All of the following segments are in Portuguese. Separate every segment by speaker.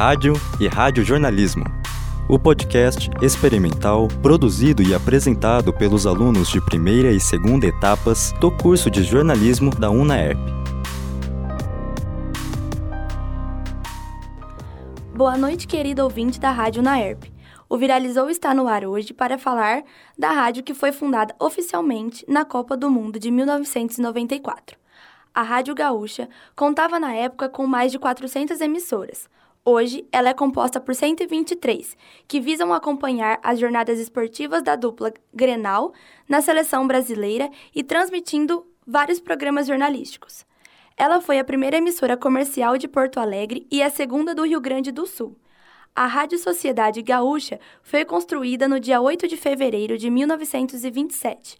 Speaker 1: Rádio e Radiojornalismo. O podcast experimental produzido e apresentado pelos alunos de primeira e segunda etapas do curso de jornalismo da UNAERP.
Speaker 2: Boa noite, querido ouvinte da Rádio UNAERP. O Viralizou está no ar hoje para falar da rádio que foi fundada oficialmente na Copa do Mundo de 1994. A Rádio Gaúcha contava na época com mais de 400 emissoras. Hoje, ela é composta por 123, que visam acompanhar as jornadas esportivas da dupla Grenal na seleção brasileira e transmitindo vários programas jornalísticos. Ela foi a primeira emissora comercial de Porto Alegre e a segunda do Rio Grande do Sul. A Rádio Sociedade Gaúcha foi construída no dia 8 de fevereiro de 1927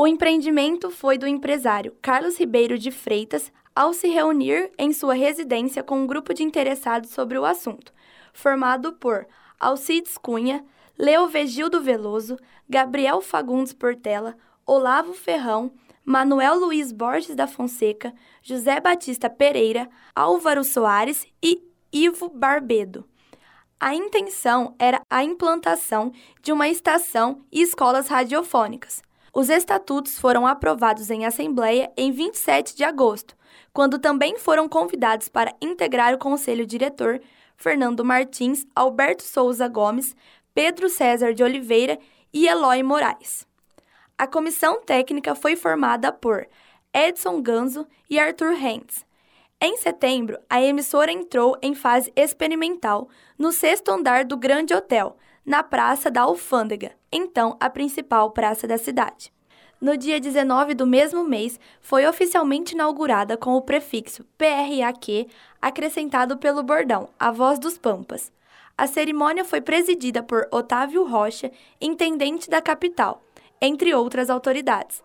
Speaker 2: o empreendimento foi do empresário Carlos Ribeiro de Freitas ao se reunir em sua residência com um grupo de interessados sobre o assunto, formado por Alcides Cunha, Leo Vegildo Veloso, Gabriel Fagundes Portela, Olavo Ferrão, Manuel Luiz Borges da Fonseca, José Batista Pereira, Álvaro Soares e Ivo Barbedo. A intenção era a implantação de uma estação e escolas radiofônicas, os estatutos foram aprovados em Assembleia em 27 de agosto, quando também foram convidados para integrar o conselho diretor Fernando Martins, Alberto Souza Gomes, Pedro César de Oliveira e Eloy Moraes. A comissão técnica foi formada por Edson Ganzo e Arthur Hentz. Em setembro, a emissora entrou em fase experimental no sexto andar do Grande Hotel, na Praça da Alfândega, então a principal praça da cidade. No dia 19 do mesmo mês, foi oficialmente inaugurada com o prefixo PRAQ acrescentado pelo bordão A Voz dos Pampas. A cerimônia foi presidida por Otávio Rocha, intendente da capital, entre outras autoridades.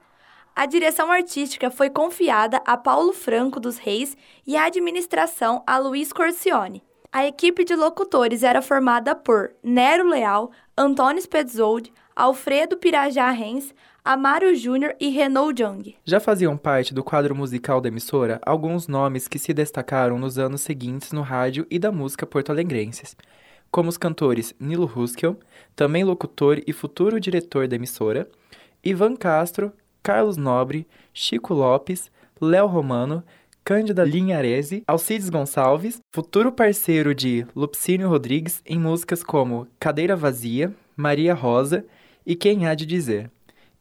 Speaker 2: A direção artística foi confiada a Paulo Franco dos Reis e a administração a Luiz Corcione. A equipe de locutores era formada por Nero Leal, Antônio Spetzold, Alfredo Pirajá Rens, Amaro Júnior e Renault Jung.
Speaker 3: Já faziam parte do quadro musical da emissora alguns nomes que se destacaram nos anos seguintes no rádio e da música porto-alegrenses, como os cantores Nilo Huskel, também locutor e futuro diretor da emissora, Ivan Castro, Carlos Nobre, Chico Lopes, Léo Romano, Cândida Linharese, Alcides Gonçalves, futuro parceiro de Lupcínio Rodrigues em músicas como Cadeira Vazia, Maria Rosa e Quem Há de Dizer,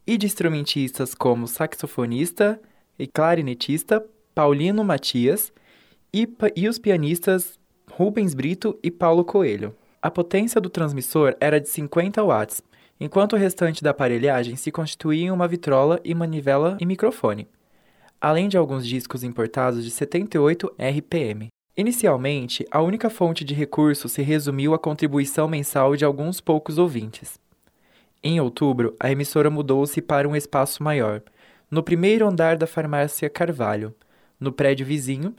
Speaker 3: e de instrumentistas como saxofonista e clarinetista Paulino Matias e, e os pianistas Rubens Brito e Paulo Coelho. A potência do transmissor era de 50 watts, enquanto o restante da aparelhagem se constituía em uma vitrola e manivela e microfone além de alguns discos importados de 78 RPM. Inicialmente, a única fonte de recursos se resumiu à contribuição mensal de alguns poucos ouvintes. Em outubro, a emissora mudou-se para um espaço maior, no primeiro andar da farmácia Carvalho, no prédio vizinho,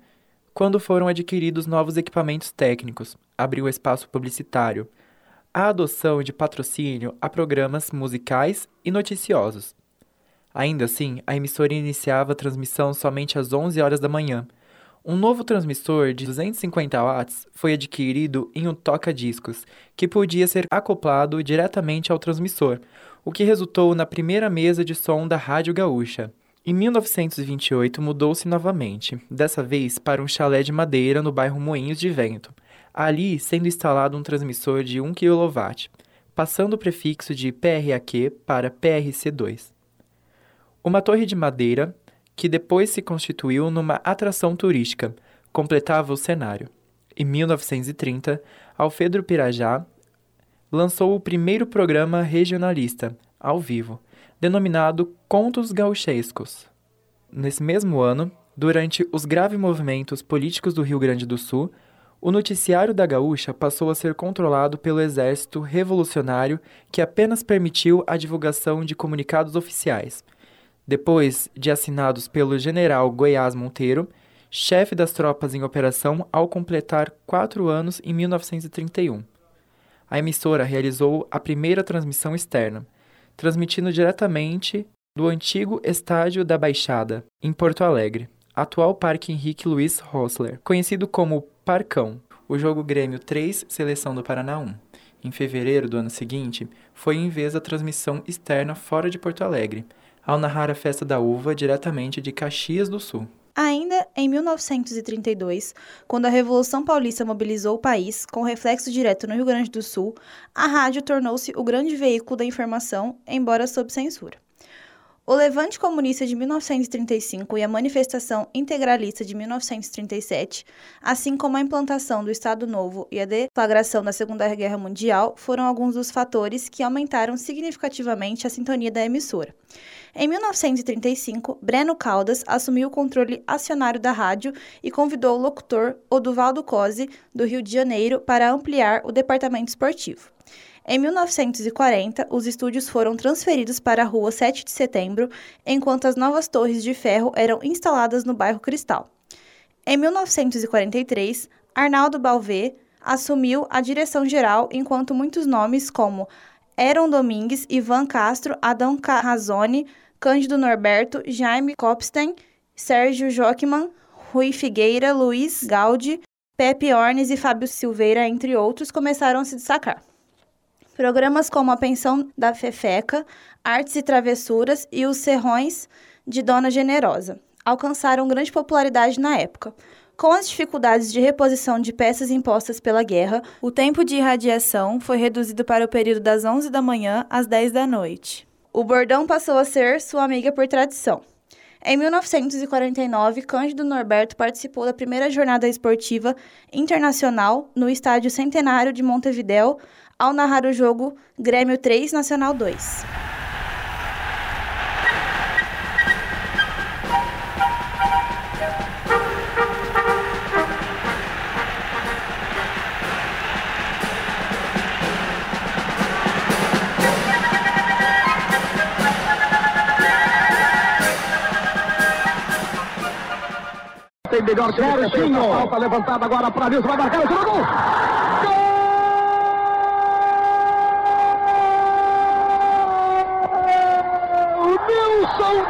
Speaker 3: quando foram adquiridos novos equipamentos técnicos, abriu espaço publicitário, a adoção de patrocínio a programas musicais e noticiosos, Ainda assim, a emissora iniciava a transmissão somente às 11 horas da manhã. Um novo transmissor de 250 watts foi adquirido em um toca-discos, que podia ser acoplado diretamente ao transmissor, o que resultou na primeira mesa de som da Rádio Gaúcha. Em 1928 mudou-se novamente, dessa vez para um chalé de madeira no bairro Moinhos de Vento, ali sendo instalado um transmissor de 1 kW, passando o prefixo de PRAQ para PRC2 uma torre de madeira que depois se constituiu numa atração turística, completava o cenário. Em 1930, Alfredo Pirajá lançou o primeiro programa regionalista, ao vivo, denominado Contos Gauchescos. Nesse mesmo ano, durante os graves movimentos políticos do Rio Grande do Sul, o noticiário da Gaúcha passou a ser controlado pelo exército revolucionário que apenas permitiu a divulgação de comunicados oficiais, depois de assinados pelo general Goiás Monteiro, chefe das tropas em operação ao completar quatro anos em 1931. A emissora realizou a primeira transmissão externa, transmitindo diretamente do antigo Estádio da Baixada, em Porto Alegre, atual Parque Henrique Luiz Rossler, conhecido como Parcão. o jogo Grêmio 3, Seleção do Paraná 1. Em fevereiro do ano seguinte, foi em vez a transmissão externa fora de Porto Alegre, ao narrar a festa da uva diretamente de Caxias do Sul.
Speaker 4: Ainda em 1932, quando a Revolução Paulista mobilizou o país, com reflexo direto no Rio Grande do Sul, a rádio tornou-se o grande veículo da informação, embora sob censura. O Levante Comunista de 1935 e a Manifestação Integralista de 1937, assim como a implantação do Estado Novo e a deflagração da Segunda Guerra Mundial, foram alguns dos fatores que aumentaram significativamente a sintonia da emissora. Em 1935, Breno Caldas assumiu o controle acionário da rádio e convidou o locutor Oduvaldo Cosi, do Rio de Janeiro, para ampliar o departamento esportivo. Em 1940, os estúdios foram transferidos para a Rua 7 de Setembro, enquanto as novas torres de ferro eram instaladas no bairro Cristal. Em 1943, Arnaldo Balvê assumiu a direção geral, enquanto muitos nomes como Aaron Domingues, Ivan Castro, Adão Carrazone, Cândido Norberto, Jaime Kopstein, Sérgio Jockman, Rui Figueira, Luiz Gaudi, Pepe Ornes e Fábio Silveira, entre outros, começaram a se destacar. Programas como A Pensão da Fefeca, Artes e Travessuras e Os Serrões de Dona Generosa alcançaram grande popularidade na época. Com as dificuldades de reposição de peças impostas pela guerra, o tempo de irradiação foi reduzido para o período das 11 da manhã às 10 da noite. O bordão passou a ser sua amiga por tradição. Em 1949, Cândido Norberto participou da primeira jornada esportiva internacional no Estádio Centenário de Montevidéu, ao narrar o jogo Grêmio 3 Nacional 2.
Speaker 5: Tem melhor que o Falta levantada agora para Nilson, vai marcar o jogo. Nilson,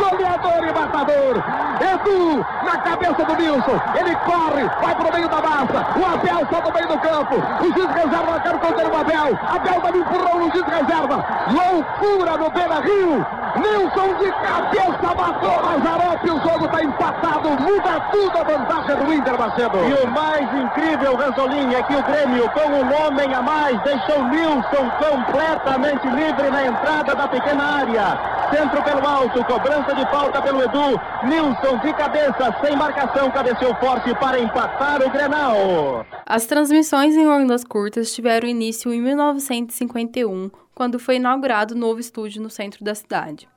Speaker 5: matador. Edu, na cabeça do Nilson. Ele corre, vai pro meio da massa. O Abel solta no meio do campo. O juiz reserva, quero conter o Abel. Abel dá um empurrão no juiz reserva. Loucura no Beira Rio. Nilson de cabeça matou Mazarop. O jogo está empatado. Muda tudo a vantagem do Inter, Macedo.
Speaker 6: E o mais incrível, Ranzolim, é que o Grêmio, com um homem a mais, deixou Nilson completamente livre na entrada da pequena área. Centro pelo alto, cobrança de falta pelo Edu. Nilson de cabeça, sem marcação, cabeceou forte para empatar o Grenal.
Speaker 7: As transmissões em ondas curtas tiveram início em 1951, quando foi inaugurado o novo estúdio no centro da cidade.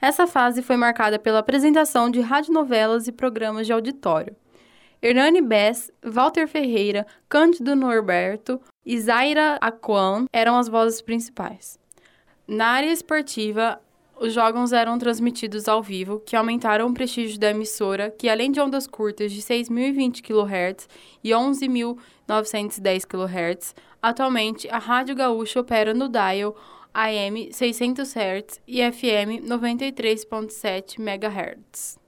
Speaker 7: Essa fase foi marcada pela apresentação de radionovelas e programas de auditório. Hernani Bess, Walter Ferreira, Cândido Norberto e Zaira Aquan eram as vozes principais. Na área esportiva, os jogos eram transmitidos ao vivo, que aumentaram o prestígio da emissora, que além de ondas curtas de 6.020 kHz e 11.910 kHz, atualmente a Rádio Gaúcha opera no dial AM 600 Hz e FM 93.7 MHz.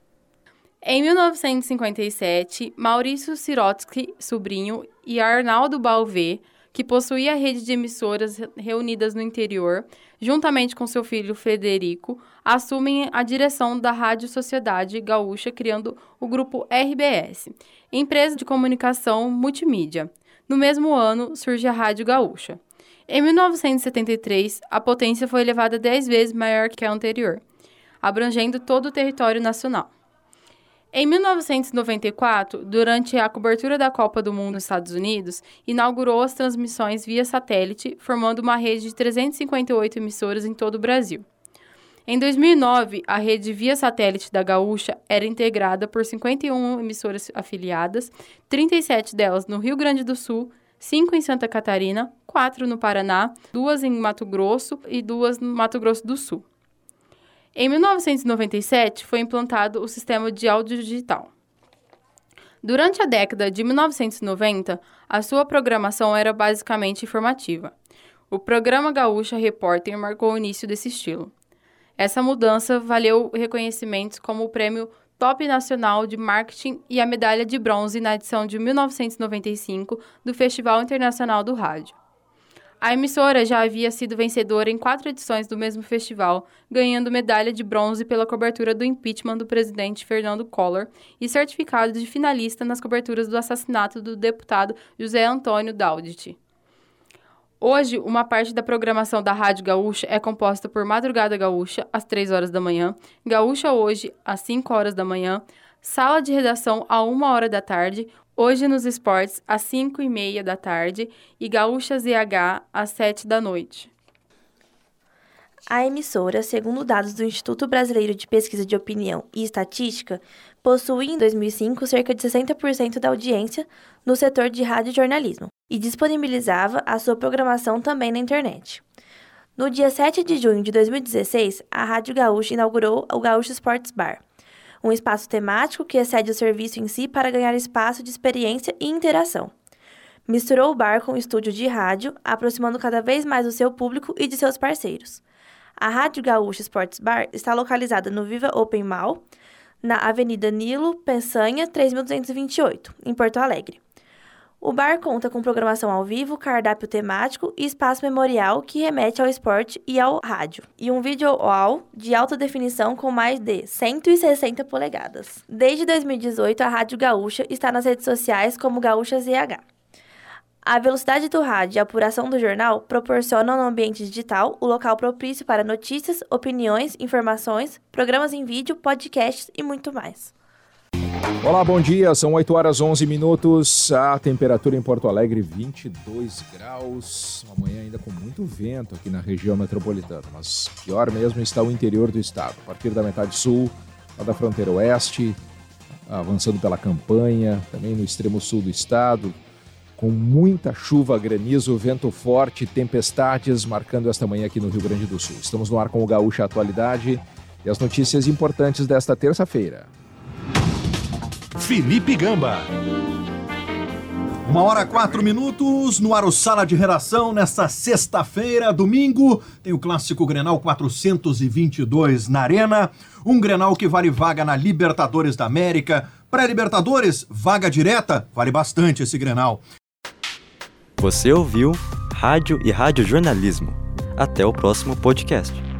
Speaker 7: Em 1957, Maurício Sirotsky, sobrinho, e Arnaldo Balvê que possuía a rede de emissoras reunidas no interior, juntamente com seu filho Frederico, assumem a direção da Rádio Sociedade Gaúcha, criando o grupo RBS, empresa de comunicação multimídia. No mesmo ano, surge a Rádio Gaúcha. Em 1973, a potência foi elevada 10 vezes maior que a anterior, abrangendo todo o território nacional. Em 1994, durante a cobertura da Copa do Mundo nos Estados Unidos, inaugurou as transmissões via satélite, formando uma rede de 358 emissoras em todo o Brasil. Em 2009, a rede via satélite da Gaúcha era integrada por 51 emissoras afiliadas, 37 delas no Rio Grande do Sul, 5 em Santa Catarina, 4 no Paraná, 2 em Mato Grosso e 2 no Mato Grosso do Sul. Em 1997, foi implantado o sistema de áudio digital. Durante a década de 1990, a sua programação era basicamente informativa. O programa Gaúcha Repórter marcou o início desse estilo. Essa mudança valeu reconhecimentos como o prêmio
Speaker 8: Top Nacional de Marketing e a medalha de bronze na edição de 1995 do Festival Internacional do Rádio. A emissora já havia sido vencedora em quatro edições do mesmo festival, ganhando medalha de bronze pela cobertura do impeachment do presidente Fernando Collor e certificado de finalista nas coberturas do assassinato do deputado José Antônio Daudit. Hoje, uma parte da programação da Rádio Gaúcha é composta por Madrugada Gaúcha, às 3 horas da manhã, Gaúcha Hoje, às 5 horas da manhã, Sala de Redação, a 1 hora da tarde, Hoje nos Esportes, às 5 e meia da tarde, e Gaúcha ZH, às 7 da noite.
Speaker 9: A emissora, segundo dados do Instituto Brasileiro de Pesquisa de Opinião e Estatística, possui em 2005 cerca de 60% da audiência no setor de rádio e jornalismo e disponibilizava a sua programação também na internet. No dia 7 de junho de 2016, a Rádio Gaúcha inaugurou o Gaúcho Sports Bar, um espaço temático que excede o serviço em si para ganhar espaço de experiência e interação. Misturou o bar com o estúdio de rádio, aproximando cada vez mais o seu público e de seus parceiros. A Rádio Gaúcha Sports Bar está localizada no Viva Open Mall, na Avenida Nilo Pensanha, 3228, em Porto Alegre. O bar conta com programação ao vivo, cardápio temático e espaço memorial que remete ao esporte e ao rádio, e um vídeo wall de alta definição com mais de 160 polegadas. Desde 2018, a Rádio Gaúcha está nas redes sociais como Gaúcha ZH. A velocidade do rádio e a apuração do jornal proporcionam no ambiente digital o local propício para notícias, opiniões, informações, programas em vídeo, podcasts e muito mais.
Speaker 10: Olá, bom dia. São 8 horas 11 minutos. A temperatura em Porto Alegre 22 graus. Uma manhã ainda com muito vento aqui na região metropolitana, mas pior mesmo está o interior do estado. A partir da metade sul, lá da fronteira oeste, avançando pela campanha, também no extremo sul do estado, com muita chuva, granizo, vento forte, tempestades marcando esta manhã aqui no Rio Grande do Sul. Estamos no ar com o Gaúcha Atualidade e as notícias importantes desta terça-feira.
Speaker 11: Felipe Gamba. Uma hora quatro minutos no Aro Sala de Redação nesta sexta-feira, domingo. Tem o clássico Grenal 422 na Arena. Um Grenal que vale vaga na Libertadores da América. Pré-Libertadores, vaga direta, vale bastante esse Grenal.
Speaker 1: Você ouviu Rádio e Rádio Jornalismo. Até o próximo podcast.